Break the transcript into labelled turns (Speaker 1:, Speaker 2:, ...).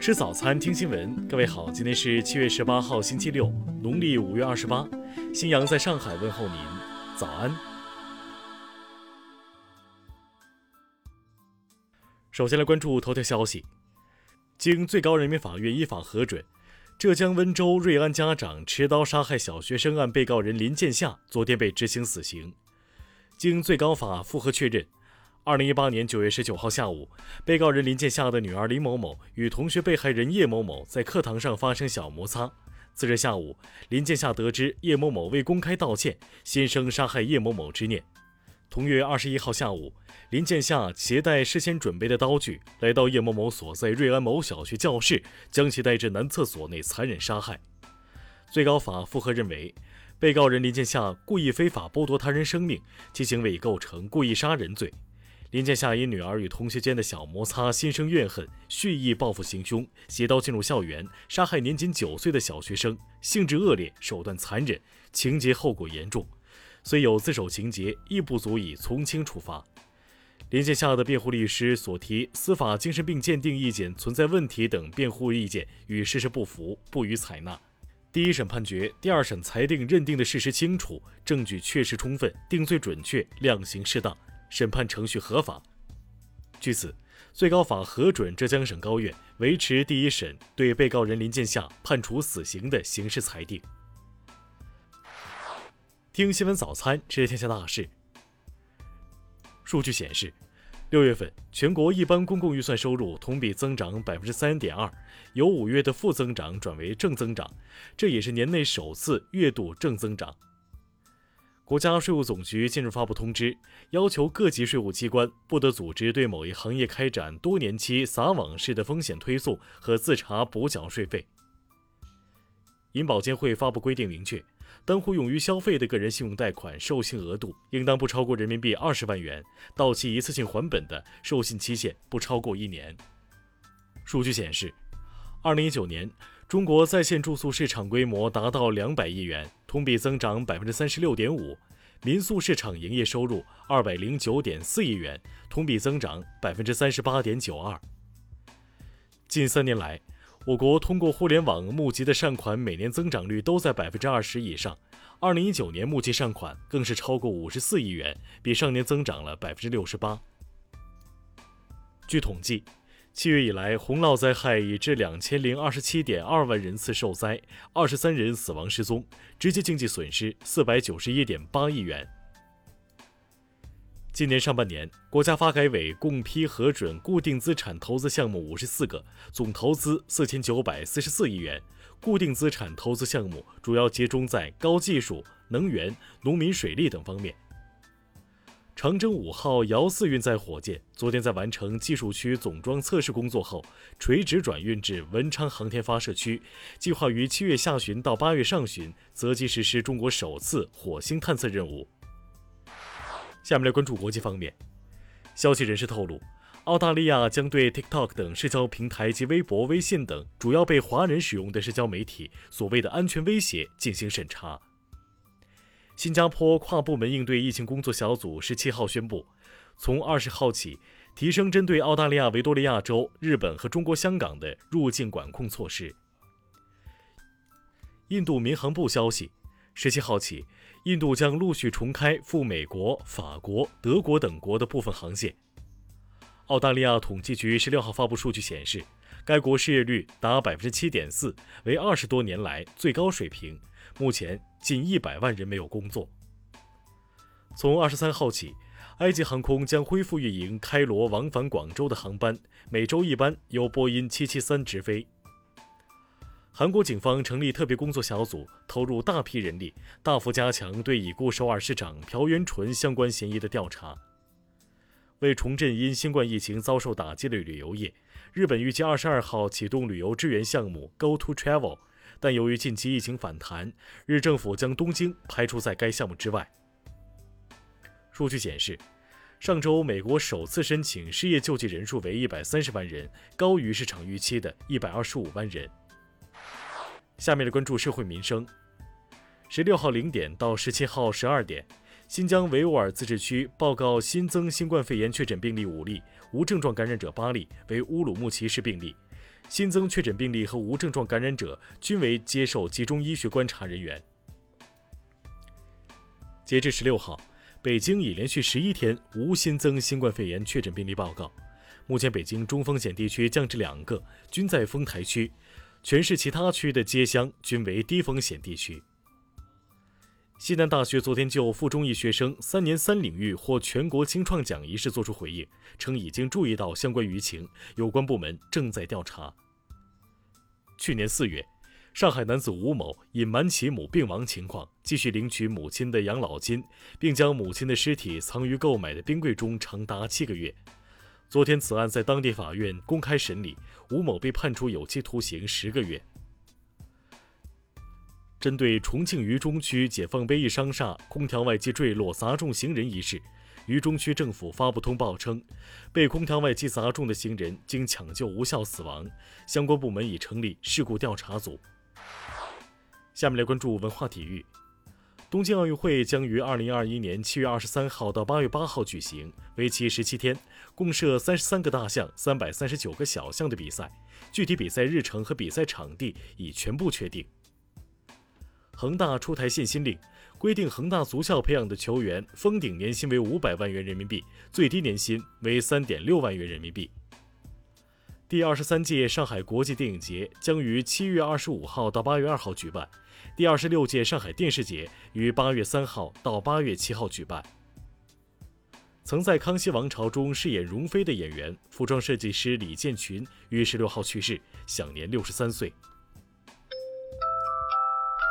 Speaker 1: 吃早餐，听新闻。各位好，今天是七月十八号，星期六，农历五月二十八。新阳在上海问候您，早安。首先来关注头条消息，经最高人民法院依法核准，浙江温州瑞安家长持刀杀害小学生案被告人林建夏昨天被执行死刑。经最高法复核确认。二零一八年九月十九号下午，被告人林建夏的女儿林某某与同学被害人叶某某在课堂上发生小摩擦。次日下午，林建夏得知叶某某未公开道歉，心生杀害叶某某之念。同月二十一号下午，林建夏携带事先准备的刀具来到叶某某所在瑞安某小学教室，将其带至男厕所内残忍杀害。最高法复核认为，被告人林建夏故意非法剥夺他人生命，其行为已构成故意杀人罪。林建夏因女儿与同学间的小摩擦，心生怨恨，蓄意报复行凶，携刀进入校园，杀害年仅九岁的小学生，性质恶劣，手段残忍，情节后果严重，虽有自首情节，亦不足以从轻处罚。林建夏的辩护律师所提司法精神病鉴定意见存在问题等辩护意见与事实不符，不予采纳。第一审判决、第二审裁定认定的事实清楚，证据确实充分，定罪准确，量刑适当。审判程序合法。据此，最高法核准浙江省高院维持第一审对被告人林建夏判处死刑的刑事裁定。听新闻早餐知天下大事。数据显示，六月份全国一般公共预算收入同比增长百分之三点二，由五月的负增长转为正增长，这也是年内首次月度正增长。国家税务总局近日发布通知，要求各级税务机关不得组织对某一行业开展多年期撒网式的风险推送和自查补缴税费。银保监会发布规定，明确当户用于消费的个人信用贷款授信额度应当不超过人民币二十万元，到期一次性还本的授信期限不超过一年。数据显示，二零一九年。中国在线住宿市场规模达到两百亿元，同比增长百分之三十六点五；民宿市场营业收入二百零九点四亿元，同比增长百分之三十八点九二。近三年来，我国通过互联网募集的善款每年增长率都在百分之二十以上。二零一九年募集善款更是超过五十四亿元，比上年增长了百分之六十八。据统计。七月以来，洪涝灾害已致两千零二十七点二万人次受灾，二十三人死亡失踪，直接经济损失四百九十一点八亿元。今年上半年，国家发改委共批核准固定资产投资项目五十四个，总投资四千九百四十四亿元。固定资产投资项目主要集中在高技术、能源、农民水利等方面。长征五号遥四运载火箭昨天在完成技术区总装测试工作后，垂直转运至文昌航天发射区，计划于七月下旬到八月上旬择机实施中国首次火星探测任务。下面来关注国际方面，消息人士透露，澳大利亚将对 TikTok 等社交平台及微博、微信等主要被华人使用的社交媒体所谓的安全威胁进行审查。新加坡跨部门应对疫情工作小组十七号宣布，从二十号起提升针对澳大利亚维多利亚州、日本和中国香港的入境管控措施。印度民航部消息，十七号起，印度将陆续重开赴美国、法国、德国等国的部分航线。澳大利亚统计局十六号发布数据显示，该国失业率达百分之七点四，为二十多年来最高水平。目前近一百万人没有工作。从二十三号起，埃及航空将恢复运营开罗往返广州的航班，每周一班由波音七七三直飞。韩国警方成立特别工作小组，投入大批人力，大幅加强对已故首尔市长朴元淳相关嫌疑的调查。为重振因新冠疫情遭受打击的旅游业，日本预计二十二号启动旅游支援项目 Go to Travel。但由于近期疫情反弹，日政府将东京排除在该项目之外。数据显示，上周美国首次申请失业救济人数为一百三十万人，高于市场预期的一百二十五万人。下面的关注社会民生。十六号零点到十七号十二点，新疆维吾尔自治区报告新增新冠肺炎确诊病例五例，无症状感染者八例，为乌鲁木齐市病例。新增确诊病例和无症状感染者均为接受集中医学观察人员。截至十六号，北京已连续十一天无新增新冠肺炎确诊病例报告。目前，北京中风险地区降至两个，均在丰台区，全市其他区的街乡均为低风险地区。西南大学昨天就附中一学生三年三领域获全国青创奖一事作出回应，称已经注意到相关舆情，有关部门正在调查。去年四月，上海男子吴某隐瞒其母病亡情况，继续领取母亲的养老金，并将母亲的尸体藏于购买的冰柜中长达七个月。昨天，此案在当地法院公开审理，吴某被判处有期徒刑十个月。针对重庆渝中区解放碑一商厦空调外机坠落砸中行人一事，渝中区政府发布通报称，被空调外机砸中的行人经抢救无效死亡，相关部门已成立事故调查组。下面来关注文化体育，东京奥运会将于二零二一年七月二十三号到八月八号举行，为期十七天，共设三十三个大项、三百三十九个小项的比赛，具体比赛日程和比赛场地已全部确定。恒大出台限薪令，规定恒大足校培养的球员封顶年薪为五百万元人民币，最低年薪为三点六万元人民币。第二十三届上海国际电影节将于七月二十五号到八月二号举办，第二十六届上海电视节于八月三号到八月七号举办。曾在《康熙王朝》中饰演容妃的演员、服装设计师李建群于十六号去世，享年六十三岁。